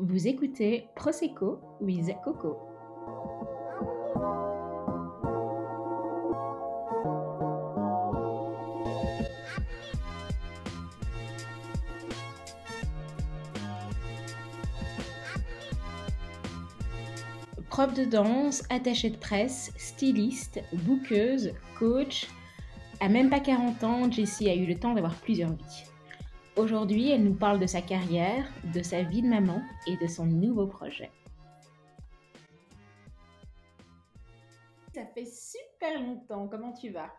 Vous écoutez Prosecco with Coco. Prof de danse, attachée de presse, styliste, bouqueuse, coach. À même pas 40 ans, Jessie a eu le temps d'avoir plusieurs vies. Aujourd'hui, elle nous parle de sa carrière, de sa vie de maman et de son nouveau projet. Ça fait super longtemps, comment tu vas?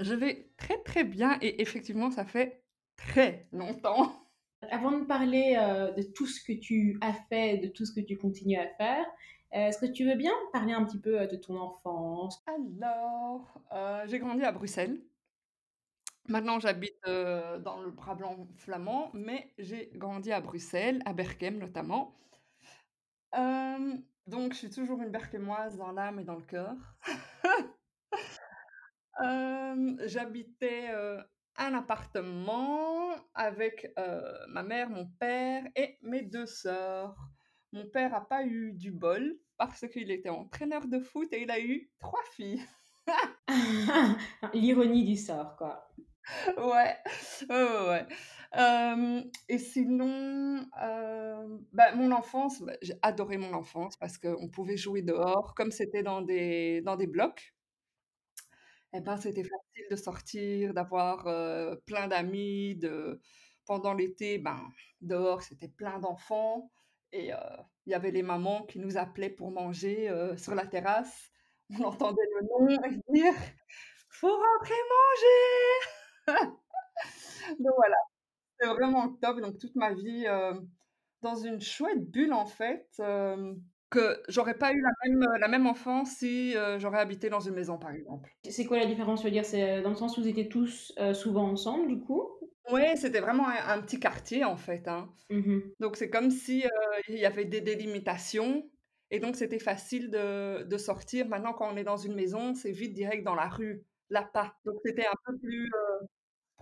Je vais très très bien et effectivement ça fait très longtemps. Avant de parler euh, de tout ce que tu as fait, de tout ce que tu continues à faire, euh, est-ce que tu veux bien parler un petit peu euh, de ton enfance? Alors, j'ai grandi à Bruxelles. Maintenant, j'habite dans le bras blanc flamand, mais j'ai grandi à Bruxelles, à Berkem notamment. donc, je suis toujours une berkemoise dans l'âme et dans le cœur. J'habitais un appartement avec ma mère, mon père et mes deux sœurs. Mon père n'a pas eu du bol parce qu'il était entraîneur de foot et il a eu trois filles. L'ironie du sort, quoi. Ouais, ouais, ouais. et sinon, bah, mon enfance, bah, j'ai adoré mon enfance parce qu'on pouvait jouer dehors, comme c'était dans des, dans des blocs. Et eh ben, c'était facile de sortir, d'avoir plein d'amis. De... Pendant l'été, ben, dehors, c'était plein d'enfants. Et il y avait les mamans qui nous appelaient pour manger sur la terrasse. On entendait le nom et dire Faut rentrer manger donc voilà, c'est vraiment top. Donc toute ma vie euh, dans une chouette bulle en fait, euh, que j'aurais pas eu la même, la même enfance si euh, j'aurais habité dans une maison par exemple. C'est quoi la différence Je veux dire, c'est dans le sens où vous étiez tous souvent ensemble du coup? Oui, c'était vraiment un, petit quartier en fait. Hein. Mmh donc c'est comme si il y avait des délimitations. Et donc, c'était facile de, de, sortir. Maintenant, quand on est dans une maison, c'est vite direct dans la rue, là pas. Donc, c'était un peu plus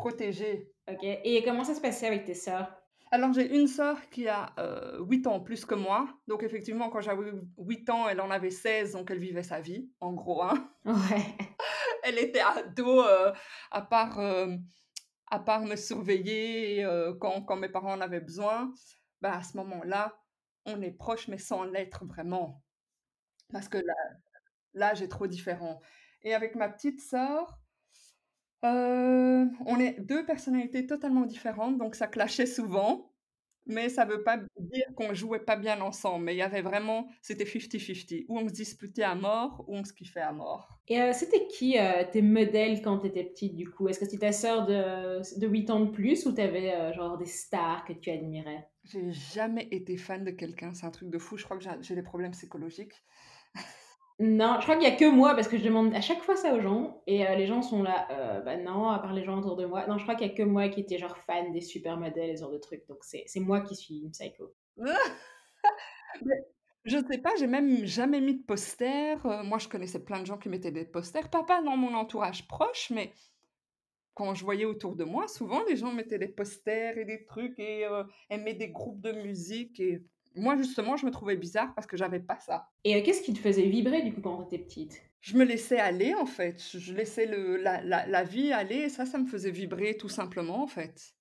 protégée. Ok. Et comment ça se passait avec tes sœurs? Alors, j'ai une sœur qui a 8 ans plus que moi. Donc, effectivement, quand j'avais 8 ans, elle en avait 16, donc elle vivait sa vie, en gros. Hein. Ouais. elle était ado, euh, à, part, à part me surveiller quand, quand, mes parents en avaient besoin. Bah, à ce moment-là, on est proche, mais sans l'être vraiment. Parce que l'âge est trop différent. Et avec ma petite sœur, euh, on est deux personnalités totalement différentes, donc ça clashait souvent, mais ça veut pas dire qu'on jouait pas bien ensemble. Mais il y avait vraiment, c'était 50-50. Ou on se disputait à mort, ou on se kiffait à mort. Et euh, c'était qui euh, tes modèles quand tu étais petite, du coup? Est-ce que c'était ta sœur de, de 8 ans de plus, ou tu avais genre des stars que tu admirais? J'ai jamais été fan de quelqu'un, c'est un truc de fou. Je crois que j'ai des problèmes psychologiques. Non, je crois qu'il y a que moi parce que je demande à chaque fois ça aux gens et euh, les gens sont là, euh, bah non, à part les gens autour de moi. Non, je crois qu'il y a que moi qui était genre fan des supermodèles et ce genre de trucs. Donc c'est moi qui suis une psycho. je sais pas, j'ai même jamais mis de poster. Euh, moi, je connaissais plein de gens qui mettaient des posters. Pas, dans mon entourage proche, mais quand je voyais autour de moi, souvent les gens mettaient des posters et des trucs et aimaient des groupes de musique et moi, justement, je me trouvais bizarre parce que j'avais pas ça. Et euh, qu'est-ce qui te faisait vibrer du coup quand tu étais petite? Je me laissais aller en fait. Je laissais le, la, la, la, vie aller et ça, ça me faisait vibrer tout simplement en fait.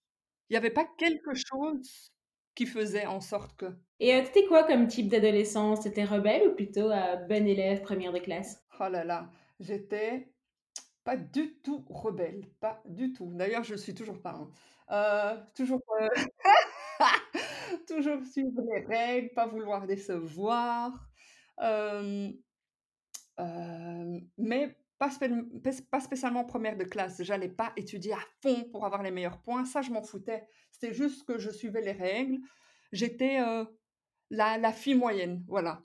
Il n'y avait pas quelque chose qui faisait en sorte que. Et euh, t'étais quoi comme type d'adolescence? T'étais rebelle ou plutôt euh, bonne élève, première de classe? Oh là là, j'étais pas du tout rebelle, pas du tout. D'ailleurs, je le suis toujours pas. Hein. Euh, toujours. toujours suivre les règles, pas vouloir décevoir. Euh, mais pas, pas, spécialement première de classe. J'allais pas étudier à fond pour avoir les meilleurs points. Ça, je m'en foutais. C'était juste que je suivais les règles. J'étais euh, la, la, fille moyenne, voilà.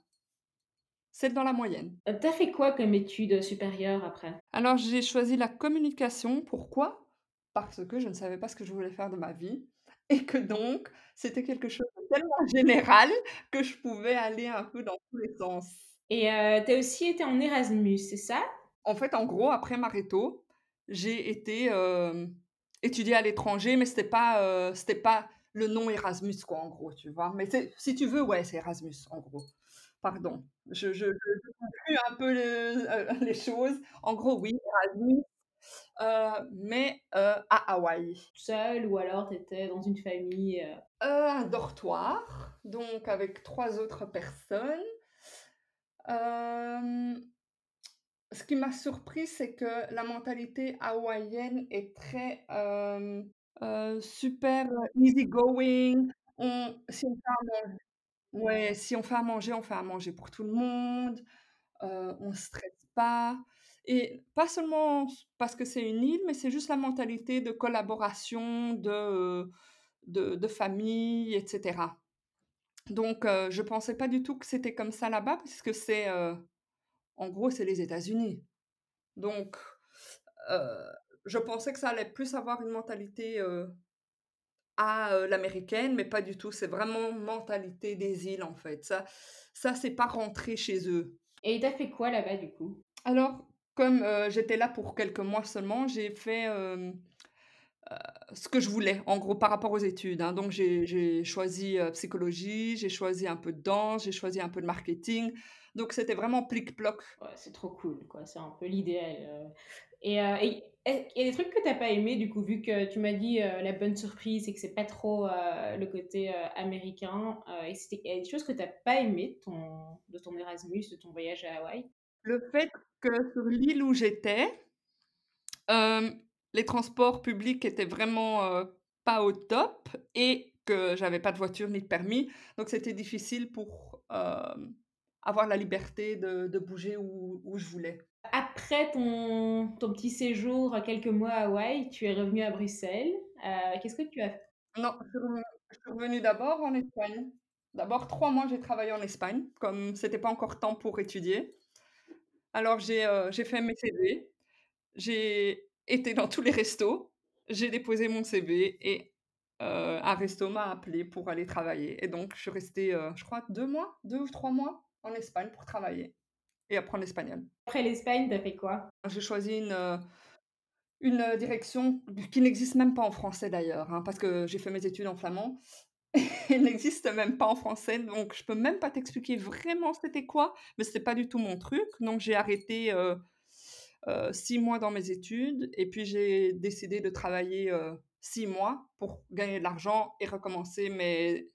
C'est dans la moyenne. Euh, t'as fait quoi comme études supérieures après? Alors, j'ai choisi la communication. Pourquoi? Parce que je ne savais pas ce que je voulais faire de ma vie et que donc c'était quelque chose de tellement général que je pouvais aller un peu dans tous les sens. Et euh, tu as aussi été en Erasmus, c'est ça? En fait, en gros, après Mareto, j'ai été étudier à l'étranger, mais c'était pas, c'était pas le nom Erasmus, quoi, en gros, tu vois? Mais si tu veux, ouais, c'est Erasmus, en gros. Pardon, je je je je conclue un peu le heu, les choses. En gros, oui, Erasmus, mais heu, à Hawaï. Seule ou alors tu étais dans une famille? Heu, un dortoir, donc avec 3 autres personnes. Ce qui m'a surpris, c'est que la mentalité hawaïenne est très, super easy going. On si on fait à manger ouais, si on fait à manger, on fait à manger pour tout le monde, on stresse pas et pas seulement parce que c'est une île, mais c'est juste la mentalité de collaboration, de, de de famille et cetera. Donc je pensais pas du tout que c'était comme ça là-bas puisque c'est, heu, en gros, c'est les États-Unis. Donc je pensais que ça allait plus avoir une mentalité, à, l'américaine, mais pas du tout. C'est vraiment mentalité des îles, en fait. Ça ça, c'est pas rentré chez eux. Et tu as fait quoi là-bas, du coup? Alors, comme, heu, j'étais là pour quelques mois seulement, j'ai fait, hem, heu, ce que je voulais, en gros, par rapport aux études, hein. Donc j'ai choisi, psychologie, j'ai choisi un peu de danse, j'ai choisi un peu de marketing. Donc c'était vraiment plic-ploc. C'est trop cool, quoi, c'est un peu l'idéal, et il y a des trucs que tu as pas aimé, du coup, vu que tu m'as dit, la bonne surprise, c'est que c'est pas trop, le côté, américain, et il y a des choses que tu as pas aimé ton de ton Erasmus, de ton voyage à Hawaï? Le fait que sur l'île où j'étais, hem, les transports publics étaient vraiment, heu, pas au top et que j'avais pas de voiture ni de permis, donc c'était difficile pour, hem, avoir la liberté de de bouger où où je voulais. Après ton ton petit séjour, quelques mois à Hawaï, tu es revenue à Bruxelles, qu'est-ce que tu as Non, je suis revenue d'abord en Espagne. D'abord 3 mois, j'ai travaillé en Espagne, comme c'était pas encore temps pour étudier. Alors j'ai, heu, j'ai fait mes CV, j'ai été dans tous les restos, j'ai déposé mon CV et heu, un resto m'a appelé pour aller travailler et donc je suis restée, heu, je crois 2 mois, 2 ou 3 mois en Espagne pour travailler et apprendre l'espagnol. après l'Espagne, tu as fait quoi? J'ai choisi une, heu, une, direction qui n'existe même pas en français d'ailleurs, hein, parce que j'ai fait mes études en flamand. Elle n'existe même pas en français, donc je peux même pas t'expliquer vraiment c'était quoi, mais c'était pas du tout mon truc, donc j'ai arrêté, heu heu, 6 mois dans mes études et puis j'ai décidé de travailler, heu, 6 mois pour gagner de l'argent et recommencer mes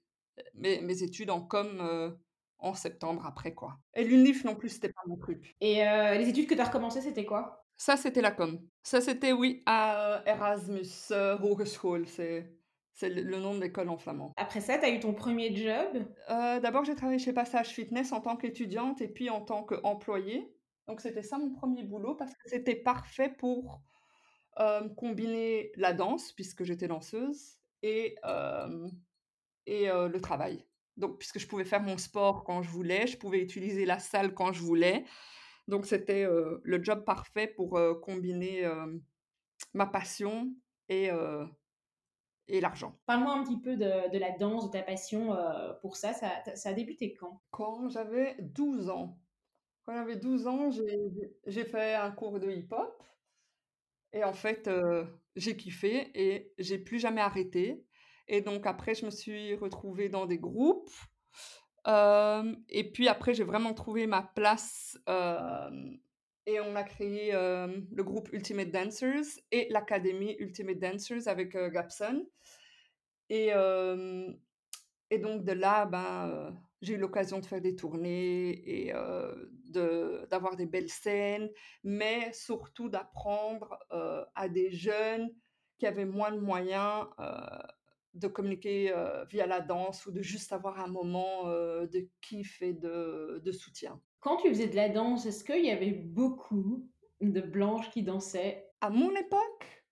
mes mes études en com, en septembre après, quoi. Et l'UNIF non plus, c'était pas mon truc. Et les études que tu as recommencé, c'était quoi? Ça, c'était la com. Ça, c'était oui, à, Erasmus, Hogeschool, c'est c'est le le nom de l'école en flamand. Après ça, tu as eu ton premier job? Heu, d'abord, j'ai travaillé chez Passage Fitness en tant qu'étudiante et puis en tant qu'employée. Donc c'était ça mon premier boulot parce que c'était parfait pour, hem, combiner la danse, puisque j'étais danseuse et hem et le travail. Donc puisque je pouvais faire mon sport quand je voulais, je pouvais utiliser la salle quand je voulais. Donc c'était, le job parfait pour, combiner, ma passion et et l'argent. Parle-moi un petit peu de de la danse, de ta passion, heu, pour ça. Ça ça a débuté quand? Quand j'avais 12 ans. Quand j'avais 12 ans, j'ai fait un cours de hip-hop et en fait, heu, j'ai kiffé et j'ai plus jamais arrêté et donc après je me suis retrouvée dans des groupes, hem et puis après j'ai vraiment trouvé ma place, et on a créé, hem, le groupe Ultimate Dancers et l'académie Ultimate Dancers avec, heu, Gabson et hem et donc de là, ben, heu, j'ai eu l'occasion de faire des tournées et d'avoir des belles scènes, mais surtout d'apprendre, à des jeunes qui avaient moins de moyens, de communiquer, via la danse ou de juste avoir un moment, de kiff et de de soutien. Quand tu faisais de la danse, est-ce qu'il y avait beaucoup de blanches qui dansaient? À mon époque,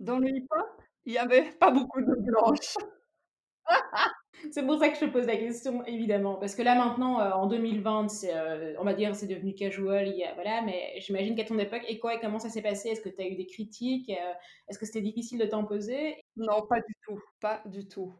dans le hip-hop, il y avait pas beaucoup de blanches. C'est pour ça que je te pose la question, évidemment, parce que là maintenant, heu, en 2020, c'est, heu, on va dire, c'est devenu casual, il y a voilà, mais j'imagine qu'à ton époque et quoi et comment ça s'est passé? Est-ce que tu as eu des critiques? Heu, est-ce que c'était difficile de t'imposer? Non, pas du tout, pas du tout.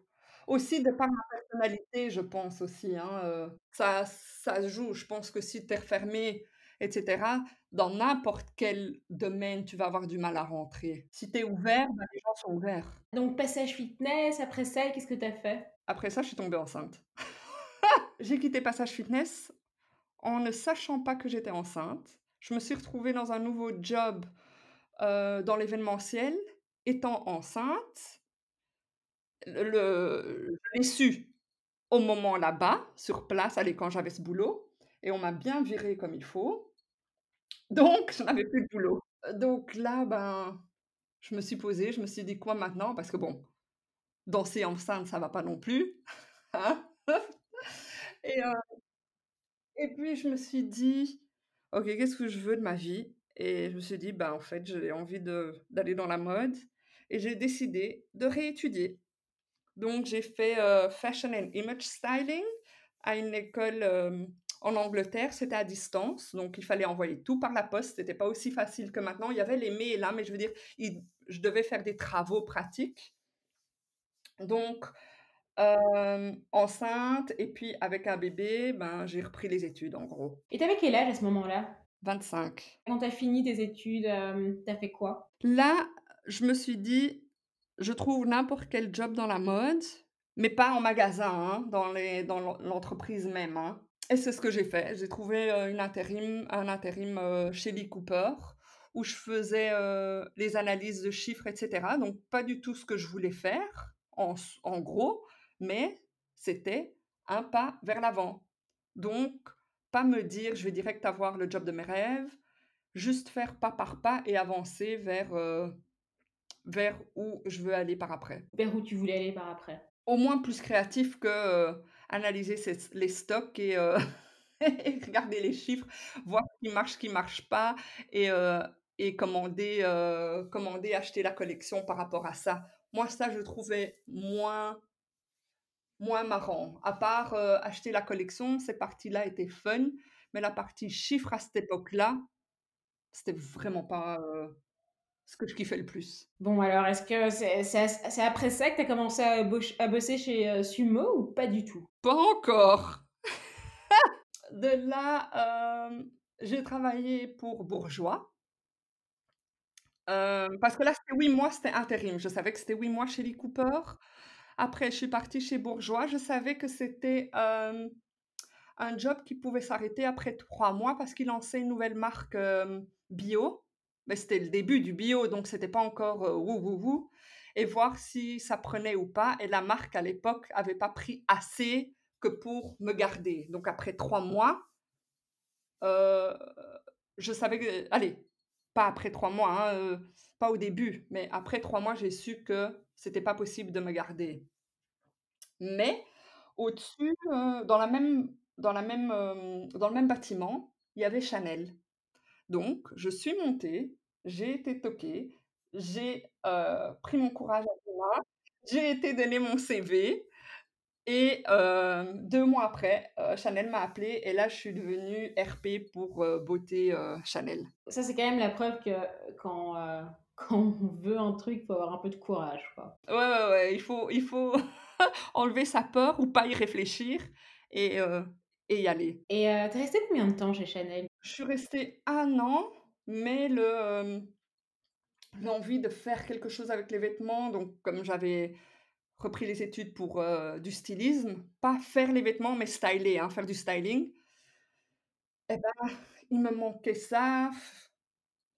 Aussi de par ma personnalité, je pense aussi, hein, heu, ça ça se joue. Je pense que si tu es refermé et cetera, dans n'importe quel domaine, tu vas avoir du mal à rentrer. Si tu es ouvert, bah, les gens sont ouverts. Donc passage fitness, après ça, qu'est-ce que tu as fait? Après ça, je suis tombée enceinte. J'ai quitté Passage Fitness en ne sachant pas que j'étais enceinte. Je me suis retrouvée dans un nouveau job, heu, dans l'événementiel, étant enceinte. Le je l'ai su au moment là-bas, sur place, allez, quand j'avais ce boulot et on m'a bien virée comme il faut. Donc je n'avais plus de boulot. Donc là, ben, je me suis posée, je me suis dit: «Quoi maintenant?» parce que bon, danser enceinte, ça va pas non plus, hein? Et heu et puis je me suis dit: «OK, qu'est-ce que je veux de ma vie?» et je me suis dit: «Ben, en fait, j'ai envie d'aller dans la mode» et j'ai décidé de réétudier. Donc j'ai fait, heu, Fashion and Image Styling à une école, en Angleterre. C'était à distance, donc il fallait envoyer tout par la poste. C'était pas aussi facile que maintenant. Il y avait les mails, là, mais je veux dire, il je devais faire des travaux pratiques. Donc enceinte et puis avec un bébé, ben, j'ai repris les études en gros. Et tu avais quel âge à ce moment-là? 25. Quand tu as fini tes études, hem, tu as fait quoi? Là, je me suis dit: «Je trouve n'importe quel job dans la mode, mais pas en magasin, hein, dans les dans l'en l'entreprise même, hein» et c'est ce que j'ai fait. J'ai trouvé, une intérim un intérim, heu, chez Lee Cooper où je faisais, heu, les analyses de chiffres et cetera, donc pas du tout ce que je voulais faire en gros, mais c'était un pas vers l'avant. Donc, pas me dire: «Je vais direct avoir le job de mes rêves», juste faire pas par pas et avancer vers, vers où je veux aller par après. Vers où tu voulais aller par après? Au moins plus créatif que, heu, analyser ses les stocks et heu et regarder les chiffres, voir ce qui marche, ce qui marche pas et et commander, commander, acheter la collection par rapport à ça. Moi, ça, je trouvais moins Moins marrant. À part, acheter la collection, ces parties-là étaient fun, mais la partie chiffres à cette époque-là, c'était vraiment pas, ce que je kiffais le plus. Bon alors, est-ce que c'est après ça que tu as commencé à bosser chez, heu, Sumo ou pas du tout? Pas encore! De là, hem, j'ai travaillé pour Bourjois. Hem, parce que là, c'était 8 mois, c'était intérim. Je savais que c'était 8 mois chez Lee Cooper. Après, je suis partie chez Bourjois. Je savais que c'était, un job qui pouvait s'arrêter après 3 mois parce qu'il lançait une nouvelle marque, bio. Mais c'était le début du bio, donc c'était pas encore, heu, wouh wouh wouh et voir si ça prenait ou pas et la marque à l'époque avait pas pris assez que pour me garder. Donc après 3 mois, heu, je savais que allez, pas après 3 mois, hein, heu, pas au début, mais après 3 mois, j'ai su que c'était pas possible de me garder. Mais au-dessus, dans la même dans la même, dans le même bâtiment, il y avait Chanel. Donc je suis montée, j'ai été toquée, j'ai, heu, pris mon courage à 2 mains, j'ai été donner mon CV et hem, 2 mois après, heu, Chanel m'a appelée et là je suis devenue RP pour, beauté, Chanel. Ça, c'est quand même la preuve que quand, on veut un truc, il faut avoir un peu de courage, quoi. Ouais, ouais, ouais, il faut il faut enlever sa peur ou pas y réfléchir et et y aller. Et heu, tu es restée combien de temps chez Chanel? Je suis restée 1 an, mais le, l'envie de faire quelque chose avec les vêtements, donc comme j'avais repris les études pour, du stylisme, pas faire les vêtements, mais styler, hein, faire du styling et ben, il me manquait ça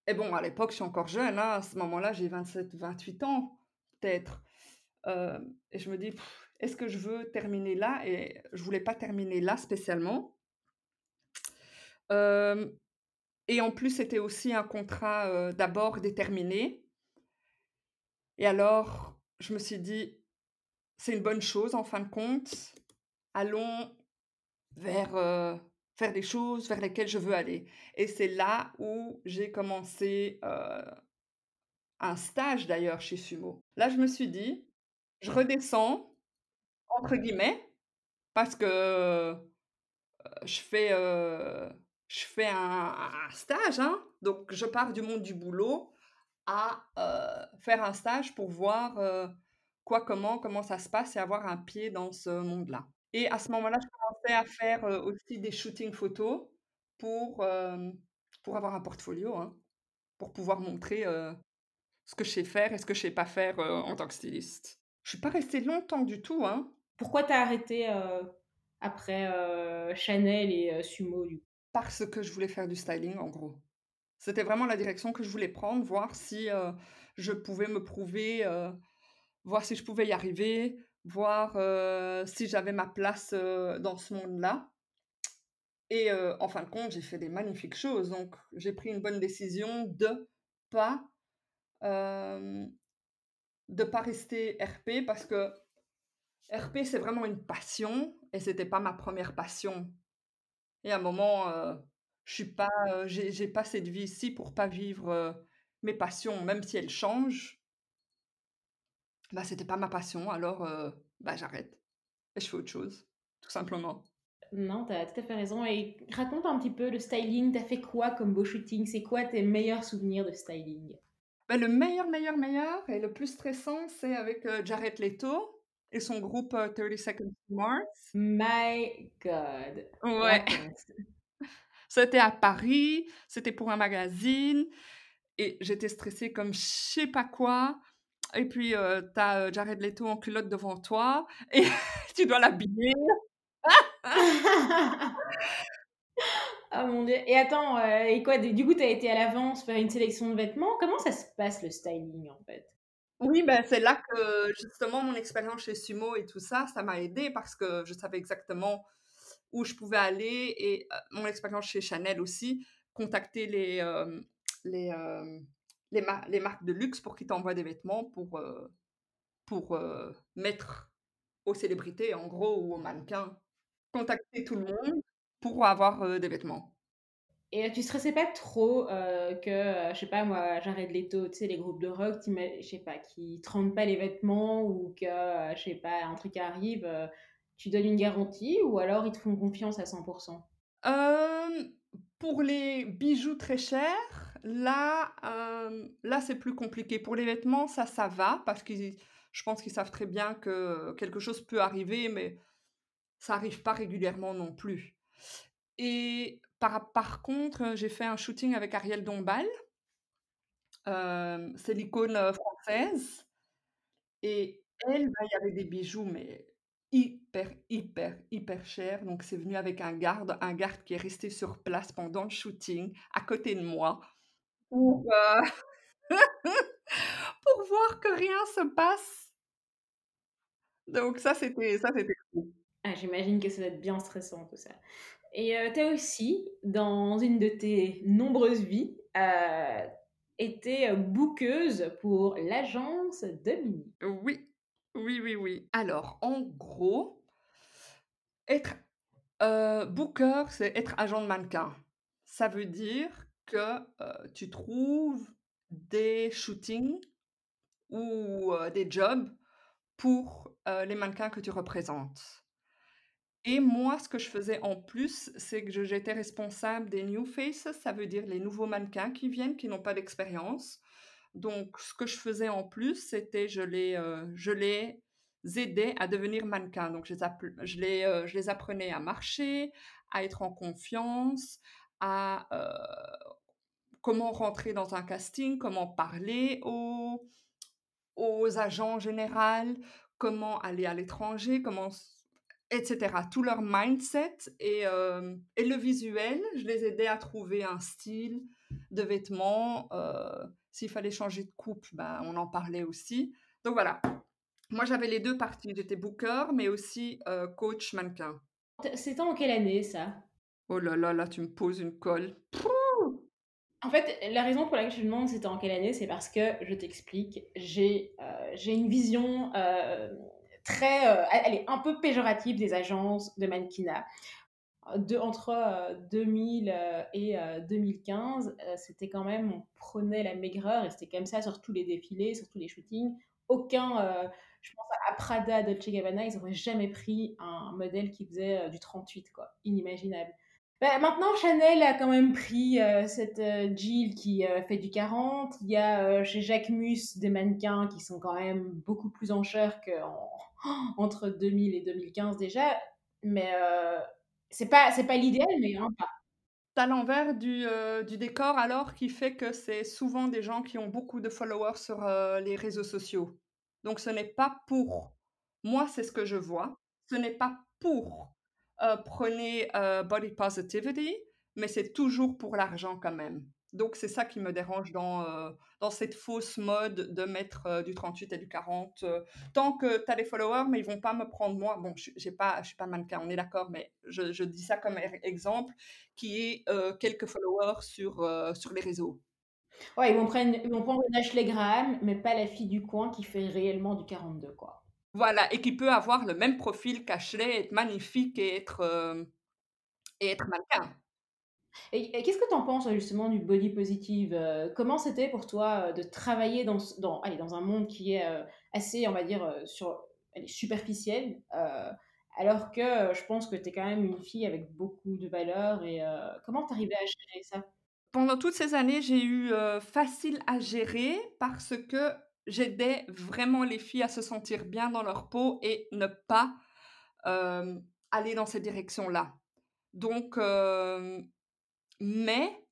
et bon, à l'époque, je suis encore jeune, hein, à ce moment-là, j'ai 27-28 ans, peut-être, et je me dis: «Est-ce que je veux terminer là?» et je voulais pas terminer là spécialement? Et en plus, c'était aussi un contrat, d'abord déterminé et alors je me suis dit: «C'est une bonne chose en fin de compte, allons vers, heu, vers des choses vers lesquelles je veux aller» et c'est là où j'ai commencé, un stage d'ailleurs chez Sumo. Là, je me suis dit: «Je redescends» entre guillemets parce que, je fais, je fais un stage, hein, donc je pars du monde du boulot à, faire un stage pour voir, quoi, comment, comment ça se passe et avoir un pied dans ce monde-là. Et à ce moment-là, je commençais à faire, aussi des shootings photos pour, pour avoir un portfolio, hein, pour pouvoir montrer, ce que je sais faire et ce que je sais pas faire, en tant que styliste. Je suis pas restée longtemps du tout, hein. Pourquoi tu as arrêté, heu, après, heu, Chanel et heu, Sumo? Parce que je voulais faire du styling, en gros. C'était vraiment la direction que je voulais prendre, voir si, je pouvais me prouver, voir si je pouvais y arriver, voir, si j'avais ma place, dans ce monde-là et en fin de compte, j'ai fait des magnifiques choses, donc j'ai pris une bonne décision de pas, de pas rester RP parce que RP, c'est vraiment une passion et c'était pas ma première passion et à un moment, heu, je suis pas, heu, j'ai pas cette vie ici pour pas vivre, heu, mes passions, même si elles changent. Bah, c'était pas ma passion alors, bah, j'arrête et je fais autre chose, tout simplement. Non, tu as tout à fait raison et raconte un petit peu le styling, tu as fait quoi comme beau shooting? C'est quoi tes meilleurs souvenirs de styling? Bah, le meilleur, meilleur, meilleur et le plus stressant, c'est avec, Jared Leto et son groupe, heu, 30 Seconds to Mars? My God, Ouais, c'était à Paris, c'était pour un magazine et j'étais stressée comme je sais pas quoi et puis, heu, tu as, heu, Jared Leto en culotte devant toi et tu dois l'habiller. Oh mon Dieu et attends, heu et quoi, du coup, tu as été à l'avance faire une sélection de vêtements? Comment ça se passe le styling, en fait? Oui, ben, c'est là que justement mon expérience chez Sumo et tout ça, ça m'a aidée parce que je savais exactement où je pouvais aller et mon expérience chez Chanel aussi, contacter les, les, les mar les marques de luxe pour qu'ils t'envoient des vêtements pour, pour, mettre aux célébrités en gros ou aux mannequins. Contacter tout le monde pour avoir, des vêtements. Et tu stressais pas trop, heu, que, heu, je sais pas moi, Jared Leto, tu sais, les groupes de rock, je sais pas, qu'ils te rendent pas les vêtements ou que, heu, je sais pas, un truc arrive, tu donnes une garantie ou alors ils te font confiance à 100 Hem, pour les bijoux très chers, là, là, c'est plus compliqué. Pour les vêtements, ça, ça va parce qu'ils je pense qu'ils savent très bien que quelque chose peut arriver, mais ça arrive pas régulièrement non plus. Et par par contre, j'ai fait un shooting avec Ariel Dombal, c'est l'icône, française et elle, bah, il y avait des bijoux, mais hyper, hyper, hyper chers, donc c'est venu avec un garde, un garde qui est resté sur place pendant le shooting, à côté de moi, pour, heu, pour voir que rien se passe. Donc ça, c'était ça, c'était cool. Ah, j'imagine que ça doit être bien stressant tout ça. Et heu, tu as aussi, dans une de tes nombreuses vies, heu, été, heu, bookeuse pour l'agence Dominique. Oui, oui, oui, oui. Alors, en gros, être Heu, booker, c'est être agent de mannequin. Ça veut dire que, heu, tu trouves des shootings ou, des jobs pour, les mannequins que tu représentes. Et moi, ce que je faisais en plus, c'est que j'étais responsable des new faces, ça veut dire les nouveaux mannequins qui viennent, qui n'ont pas d'expérience. Donc ce que je faisais en plus, c'était je les, heu, je les aidais à devenir mannequins. Donc je les je les, heu, je les apprenais à marcher, à être en confiance, à, heu, comment rentrer dans un casting, comment parler aux aux agents en général, comment aller à l'étranger, comment s et cetera. Tout leur mindset et hem et le visuel, je les aidais à trouver un style de vêtements, heu, s'il fallait changer de coupe, ben, on en parlait aussi. Donc voilà, moi j'avais les 2 parties, j'étais booker mais aussi, heu, coach mannequin. C'était en quelle année ça? Oh là là, là tu me poses une colle. En fait, la raison pour laquelle je te demande c'était en quelle année, c'est parce que, je t'explique, j'ai, une vision, très, heu, elle est un peu péjorative des agences de mannequinat. De entre, heu, 2000, heu, et heu, 2015, heu, c'était quand même on prônait la maigreur et c'était comme ça sur tous les défilés, sur tous les shootings. Aucun, je pense à Prada, Dolce Gabbana, ils auraient jamais pris un modèle qui faisait, du 38 quoi, inimaginable. Bah, maintenant Chanel a quand même pris, cette, Jill qui, fait du 40. Il y a, chez Jacquemus des mannequins qui sont quand même beaucoup plus en chair qu'en entre 2000 et 2015 déjà, mais heu, c'est pas pas l'idéal, mais hein, Tu as l'envers du, heu, du décor alors qui fait que c'est souvent des gens qui ont beaucoup de followers sur, heu, les réseaux sociaux. Donc ce n'est pas pour. Moi, c'est ce que je vois. Ce n'est pas pour, prôner, heu, body positivity, mais c'est toujours pour l'argent quand même. Donc c'est ça qui me dérange dans, heu, dans cette fausse mode de mettre, heu, du 38 et du 40, heu, tant que tu as des followers, mais ils vont pas me prendre moi. Bon, je j'ai pas je suis pas mannequin, on est d'accord, mais je je dis ça comme er exemple, qui est, quelques followers sur, sur les réseaux. Ouais, ils vont prendre ils vont prendre Ashley Graham, mais pas la fille du coin qui fait réellement du 42, quoi. Voilà et qui peut avoir le même profil qu'Ashley, être magnifique et être, et être mannequin. Et qu'est-ce que tu en penses, justement, du body positive? Heu, comment c'était pour toi, heu, de travailler dans dans allez, dans un monde qui est, heu, assez, on va dire, sur allez, superficiel, alors que, je pense que tu es quand même une fille avec beaucoup de valeurs et comment tu arrivais à gérer ça? Pendant toutes ces années, j'ai eu, facile à gérer parce que j'aidais vraiment les filles à se sentir bien dans leur peau et ne pas, aller dans cette direction-là. Donc mais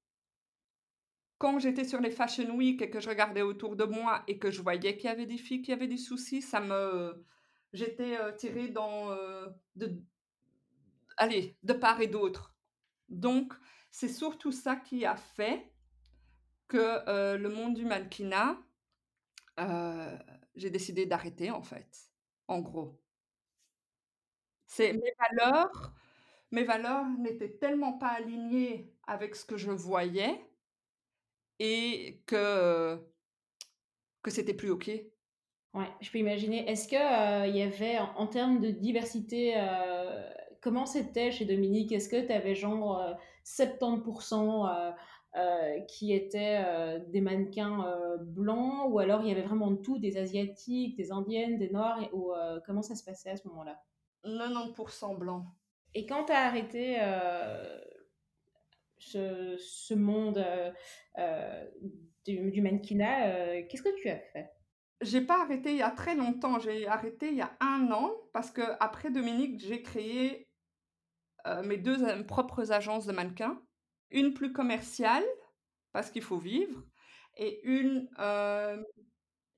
quand j'étais sur les fashion week et que je regardais autour de moi et que je voyais qu'il y avait des filles qui avaient des soucis, ça me j'étais, heu, tirée dans, heu, de allez, de part et d'autre. Donc c'est surtout ça qui a fait que, heu, le monde du mannequinat, j'ai décidé d'arrêter, en fait, en gros. Mes valeurs mes valeurs n'étaient tellement pas alignées avec ce que je voyais et que que c'était plus OK. Ouais, je peux imaginer. Est-ce que, heu, il y avait en en termes de diversité, heu, comment c'était chez Dominique? Est-ce que tu avais genre, heu, 70 heu heu, qui étaient, des mannequins, blancs ou alors il y avait vraiment de tout, des asiatiques, des indiennes, des noirs et ou comment ça se passait à ce moment-là? 90 blanc. Et quand tu as arrêté, ce monde, heu heu, du mannequinat, heu, qu'est-ce que tu as fait? J'ai pas arrêté il y a très longtemps, j'ai arrêté il y a 1 an parce qu'après Dominique, j'ai créé, mes 2 a propres agences de mannequins. Une plus commerciale, parce qu'il faut vivre et une,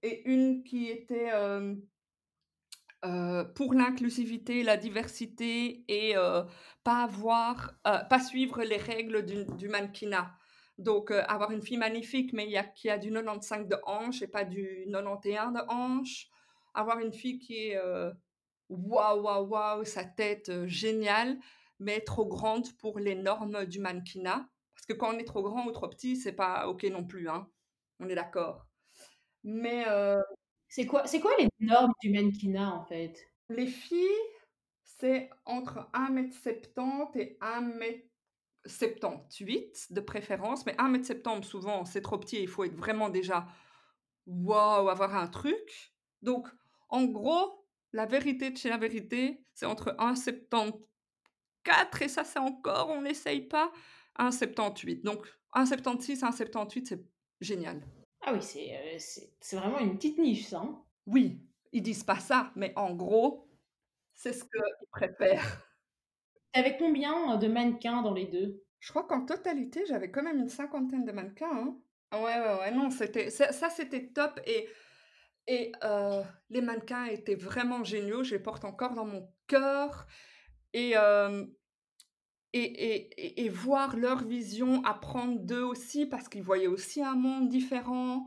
et une qui était, heu, pour l'inclusivité, la diversité et heu, pas avoir heu, pas suivre les règles du mannequinat. Donc avoir une fille magnifique, mais qui a du 95 de hanche et pas du 91 de hanche. Avoir une fille qui est, waouh, waouh, waouh, sa tête, géniale, mais trop grande pour les normes du mannequinat. Parce que quand on est trop grand ou trop petit, c'est pas OK non plus, hein. On est d'accord. Mais C'est quoi c'est quoi les normes du mannequinat, en fait? Les filles, c'est entre 1 m 70 et 1 m 78 de préférence, mais 1 m 70 souvent c'est trop petit, il faut être vraiment déjà waouh, avoir un truc. Donc en gros, la vérité de chez la vérité, c'est entre 1 m 74 et ça c'est encore on n'essaye pas, 1 m 78. Donc 1 m 76, 1 m 78, c'est génial. Ah oui, c'est, heu, c'est vraiment une petite niche ça, hein? Oui, ils disent pas ça, mais en gros, c'est ce qu'ils préfèrent. Tu avais combien, heu, de mannequins dans les 2? Je crois qu'en totalité, j'avais quand même une cinquantaine de mannequins, hein. Ouais, ouais, ouais, non, c'était ça ça c'était top et et heu, les mannequins étaient vraiment géniaux, je les porte encore dans mon cœur et et voir leur vision, apprendre d'eux aussi parce qu'ils voyaient aussi un monde différent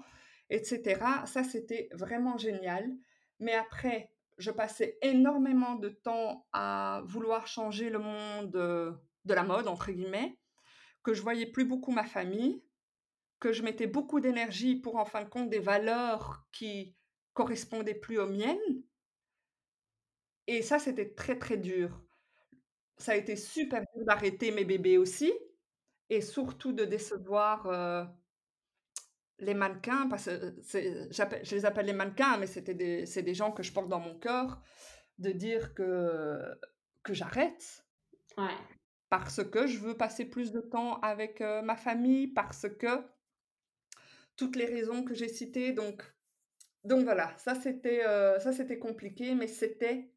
et cetera. Ça, c'était vraiment génial. Mais après, je passais énormément de temps à vouloir changer le monde, heu, «de la mode» entre guillemets, que je voyais plus beaucoup ma famille, que je mettais beaucoup d'énergie pour en fin de compte des valeurs qui correspondaient plus aux miennes et ça, c'était très, très dur. Ça a été super dur d'arrêter mes bébés aussi et surtout de décevoir, les mannequins parce que, je les appelle les mannequins, mais c'était des c'est des gens que je porte dans mon cœur, de dire que que j'arrête Ouais. parce que je veux passer plus de temps avec, ma famille, parce que toutes les raisons que j'ai citées donc donc voilà, ça c'était, ça c'était compliqué, mais c'était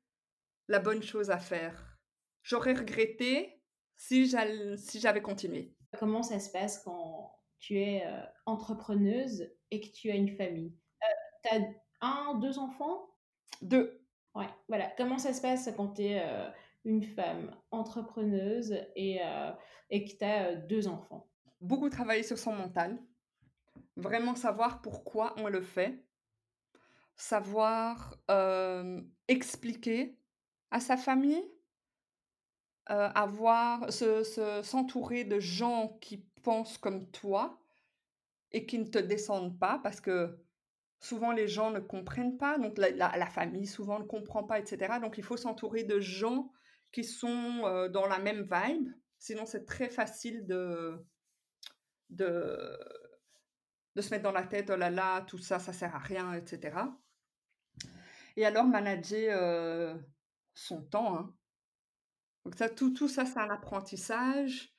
la bonne chose à faire. J'aurais regretté si j'avais continué. Comment ça se passe quand tu es euh, entrepreneuse et que tu as une famille? Tu as un, deux enfants? Deux. Ouais, voilà. Comment ça se passe quand tu es euh, une femme entrepreneuse et, euh, et que tu as deux enfants? Beaucoup travailler sur son mental. Vraiment savoir pourquoi on le fait. Savoir expliquer à sa famille euh, avoir se se s'entourer de gens qui pensent comme toi et qui ne te descendent pas parce que souvent les gens ne comprennent pas, donc la famille souvent ne comprend pas et cetera, donc il faut s'entourer de gens qui sont, heu, dans la même vibe, sinon c'est très facile de de de se mettre dans la tête: «Oh là là, tout ça, ça sert à rien» et cetera. Et alors manager, heu, son temps, hein. Donc ça, tout ça, c'est un apprentissage.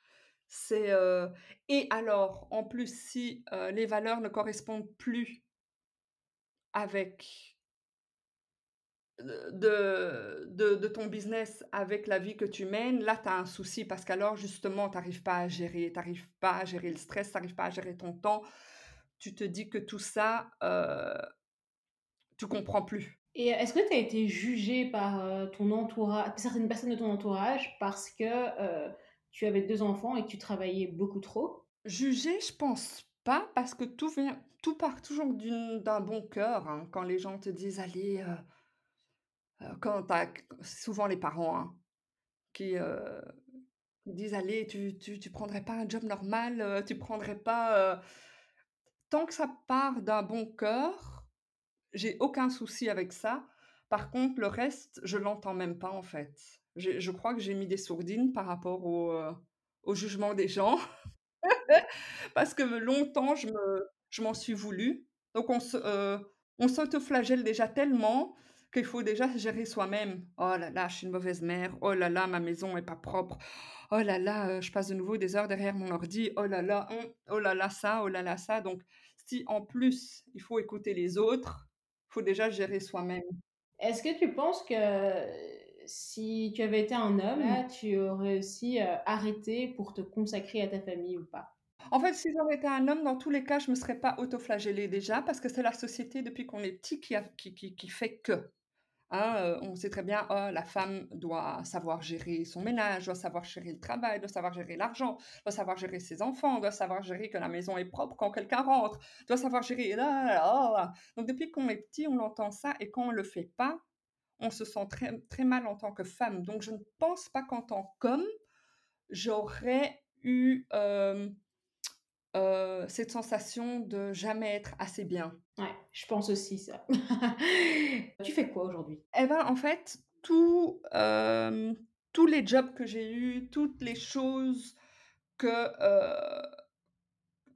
C'est, heu et alors, en plus, si, heu, les valeurs ne correspondent plus avec, de ton business avec la vie que tu mènes, là, tu as un souci parce qu'alors, justement, tu arrives pas à gérer tu pas à gérer le stress, tu arrives pas à gérer ton temps. Tu te dis que tout ça, heu, tu comprends plus. Et est-ce que tu as été jugée par, heu, ton entourage certaines personnes de ton entourage parce que, heu, tu avais 2 enfants et que tu travaillais beaucoup trop? Juger, je pense pas parce que tout vient tout part toujours d'un bon cœur, hein. Quand les gens te disent: «Allez, heu», quand souvent les parents, hein, qui, disent: «Allez, tu tu tu prendrais pas un job normal, tu prendrais pas, heu» tant que ça part d'un bon cœur, j'ai aucun souci avec ça. Par contre, le reste, je l'entends même pas, en fait. Je crois que j'ai mis des sourdines par rapport au, au jugement des gens. Parce que longtemps, je me je m'en suis voulu. Donc on se s'autoflagelle déjà tellement qu'il faut déjà gérer soi-même. «Oh là là, je suis une mauvaise mère. Oh là là, ma maison est pas propre. Oh là là, heu, je passe de nouveau des heures derrière mon ordi. Oh là là, mmh, oh là là ça, oh là là ça». Donc si en plus, il faut écouter les autres, faut déjà gérer soi-même. Est-ce que tu penses que si tu avais été un homme, là, tu aurais aussi, arrêté pour te consacrer à ta famille ou pas? En fait, si j'aurais été un homme, dans tous les cas, je me serais pas autoflagellée déjà, parce que c'est la société depuis qu'on est petit qui a qui qui qui fait que. Hein, heu, on sait très bien, oh, la femme doit savoir gérer son ménage, doit savoir gérer le travail, doit savoir gérer l'argent, doit savoir gérer ses enfants, doit savoir gérer que la maison est propre quand quelqu'un rentre, doit savoir gérer. Donc depuis qu'on est petit, on entend ça et quand on le fait pas, on se sent très très mal en tant que femme. Donc je ne pense pas qu'en tant qu'homme, j'aurais eu, hem Heu, cette sensation de jamais être assez bien. Ouais, je pense aussi ça. Tu fais quoi aujourd'hui? Et ben, en fait, tout, hem, tous les jobs que j'ai eus, toutes les choses que, heu,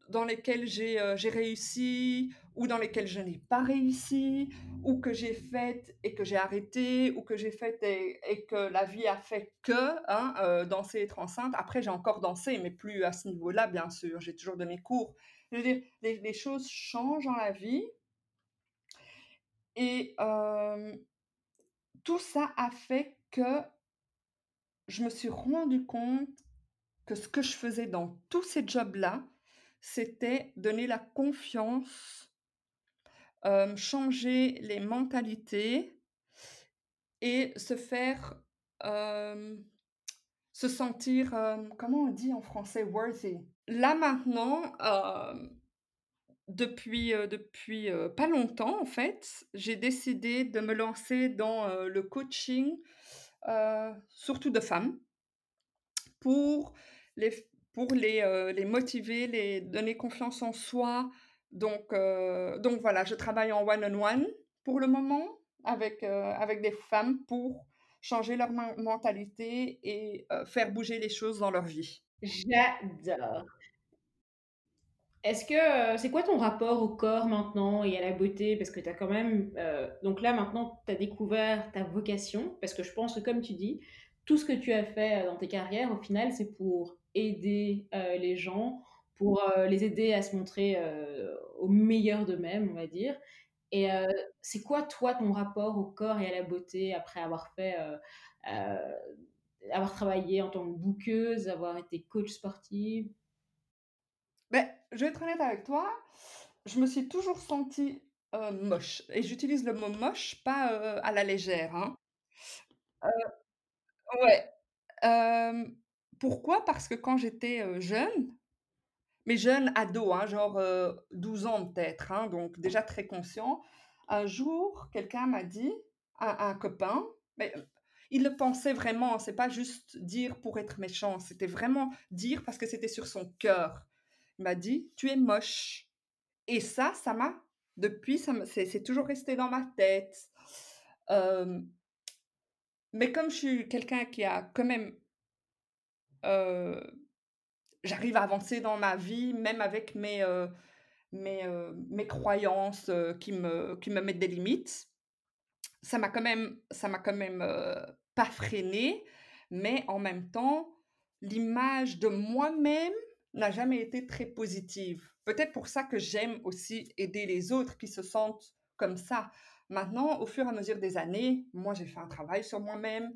dans lesquelles j'ai, heu, j'ai réussi ou dans lesquelles je n'ai pas réussi ou que j'ai faites et que j'ai arrêté ou que j'ai faites et que la vie a fait que, hein, heu, danser, être enceinte. Après, j'ai encore dansé, mais plus à ce niveau-là, bien sûr. J'ai toujours donné cours. Je veux dire, les les choses changent dans la vie et hem, tout ça a fait que je me suis rendu compte que ce que je faisais dans tous ces jobs-là, c'était donner la confiance, changer les mentalités et se faire, se sentir, comment on dit en français? Worthy. Là maintenant, depuis, depuis, pas longtemps en fait, j'ai décidé de me lancer dans, le coaching, surtout de femmes. Pour les pour les, heu, les motiver, les donner confiance en soi. Donc heu, donc voilà, je travaille en one on one pour le moment avec, heu, avec des femmes pour changer leur men mentalité et faire bouger les choses dans leur vie. J'adore. Est-ce que, c'est quoi ton rapport au corps maintenant et à la beauté? Parce que tu as quand même, donc là maintenant tu as découvert ta vocation, parce que je pense que comme tu dis, tout ce que tu as fait, dans tes carrières au final c'est pour aider, heu, les gens, pour, heu, les aider à se montrer, heu, au meilleur d'eux-mêmes, on va dire et c'est quoi toi ton rapport au corps et à la beauté après avoir fait, avoir travaillé en tant que bookeuse, avoir été coach sportive? Beh, je vais être honnête avec toi, je me suis toujours sentie, moche et j'utilise le mot moche pas, à la légère, hein. Ouais, pourquoi? Parce que quand j'étais, jeune, mais jeune ado, hein, genre, heu, 12 ans peut-être, hein, donc déjà très conscient. Un jour, quelqu'un m'a dit, un un copain, mais, il le pensait vraiment, c'est pas juste dire pour être méchant, c'était vraiment dire parce que c'était sur son cœur. Il m'a dit: «Tu es moche» et ça, ça m'a depuis c'est toujours resté dans ma tête. Mais comme je suis quelqu'un qui a quand même, heu J'arrive à avancer dans ma vie, même avec mes, heu, mes, heu, mes croyances, qui me qui me mettent des limites. Ça m'a quand même ça m'a quand même, pas freinée, mais en même temps, l'image de moi-même n'a jamais été très positive. Peut-être pour ça que j'aime aussi aider les autres qui se sentent comme ça. Maintenant, au fur et à mesure des années, moi, j'ai fait un travail sur moi-même.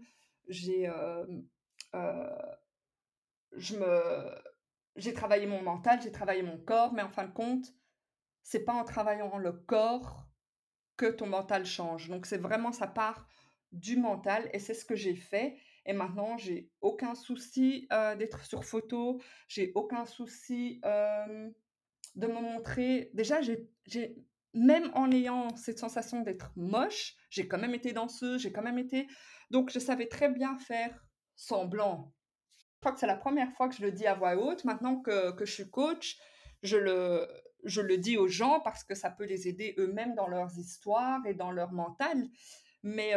J'ai, je me j'ai travaillé mon mental, j'ai travaillé mon corps, mais en fin de compte, c'est pas en travaillant le corps que ton mental change. Donc c'est vraiment ça part du mental et c'est ce que j'ai fait et maintenant j'ai aucun souci, heu, d'être sur photo, j'ai aucun souci, hem, de me montrer déjà j'ai même en ayant cette sensation d'être moche, j'ai quand même été danseuse, j'ai quand même été donc je savais très bien faire semblant. Je crois que c'est la première fois que je le dis à voix haute. Maintenant que que je suis coach, je le je le dis aux gens parce que ça peut les aider eux-mêmes dans leurs histoires et dans leur mental. Mais,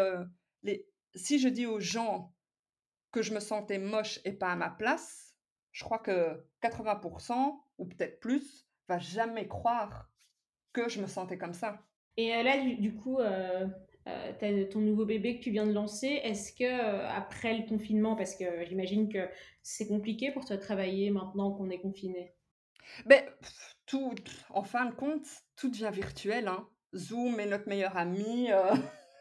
les si je dis aux gens que je me sentais moche et pas à ma place, je crois que 80% ou peut-être plus, va jamais croire que je me sentais comme ça. Et euh, là, du, du coup, euh, euh, ton nouveau bébé que tu viens de lancer. Est-ce que euh, après le confinement, parce que j'imagine que c'est compliqué pour toi de travailler maintenant qu'on est confiné? Beh, tout en fin de compte, tout devient virtuel, hein. Zoom est notre meilleur ami, heu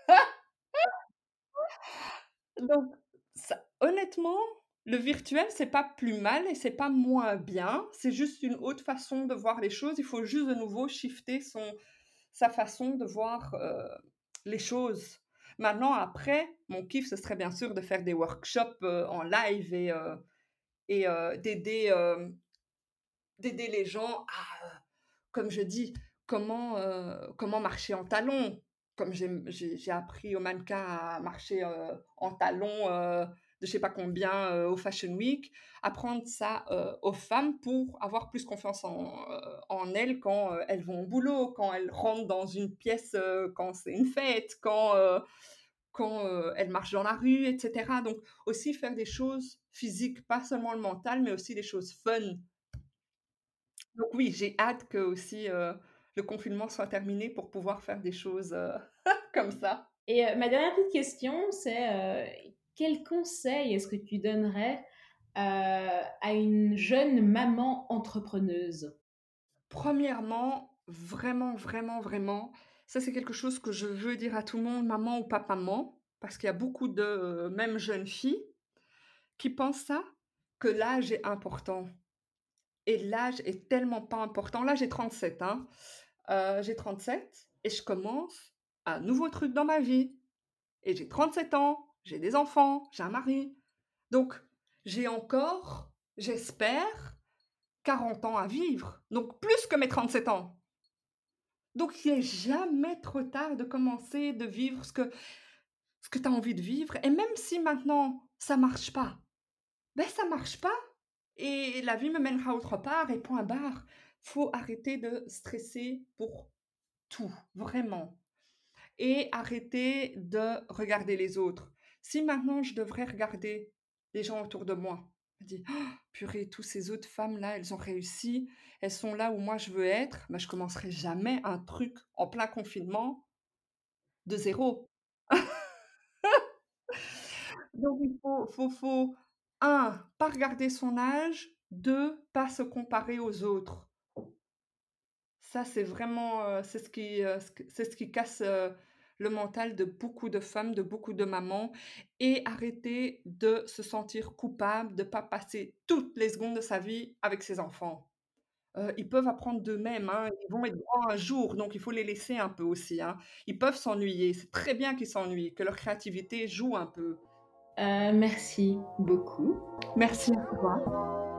Donc, honnêtement, le virtuel, c'est pas plus mal et c'est pas moins bien. C'est juste une autre façon de voir les choses. Il faut juste de nouveau shifter son sa façon de voir, les choses. Maintenant après, mon kiff, ce serait bien sûr de faire des workshops, heu, en live et heu et heu, d'aider, d'aider les gens à, comme je dis, comment, comment marcher en talons. Comme j'ai j'ai j'ai appris aux mannequins à marcher, en talons, de je sais pas combien, heu, au Fashion Week, apprendre ça, heu, aux femmes pour avoir plus confiance en, heu, en elles quand, elles vont au boulot, quand elles rentrent dans une pièce, quand c'est une fête, quand, quand, elles marchent dans la rue et cetera. Donc aussi faire des choses physiques, pas seulement le mental, mais aussi des choses fun. Donc oui, j'ai hâte que aussi, le confinement soit terminé pour pouvoir faire des choses, comme ça. Et euh, ma dernière petite question, c'est euh, quel conseil est-ce que tu donnerais euh, à une jeune maman entrepreneuse? Premièrement, vraiment, vraiment, vraiment, ça c'est quelque chose que je veux dire à tout le monde, maman ou pas maman, parce qu'il y a beaucoup de, heu, même jeunes filles, qui pensent ça, que l'âge est important. Et l'âge est tellement pas important. Là, j'ai 37, hein, heu, j'ai 37 et je commence un nouveau truc dans ma vie. Et j'ai 37 ans, j'ai des enfants, j'ai un mari. Donc j'ai encore, j'espère, 40 ans à vivre, donc plus que mes 37 ans. Donc il n'est jamais trop tard de commencer, de vivre ce que ce que tu as envie de vivre et même si maintenant ça marche pas, ben ça marche pas et la vie me mènera autre part et point barre. Faut arrêter de stresser pour tout, vraiment et arrêter de regarder les autres. Si maintenant je devrais regarder les gens autour de moi, je dis: «Oh, purée, tous ces autres femmes-là, elles ont réussi, elles sont là où moi je veux être», mais je commencerai jamais un truc en plein confinement de zéro. Donc il faut faut faut 1, pas regarder son âge, 2, pas se comparer aux autres. Ça, c'est vraiment, heu, c'est ce que c'est ce qui casse, heu, le mental de beaucoup de femmes, de beaucoup de mamans et arrêter de se sentir coupable de pas passer toutes les secondes de sa vie avec ses enfants. Heu, ils peuvent apprendre d'eux-mêmes, hein, ils vont être grands un jour, donc il faut les laisser un peu aussi, hein. Ils peuvent s'ennuyer, c'est très bien qu'ils s'ennuient, que leur créativité joue un peu. Heu, merci beaucoup. Merci à toi.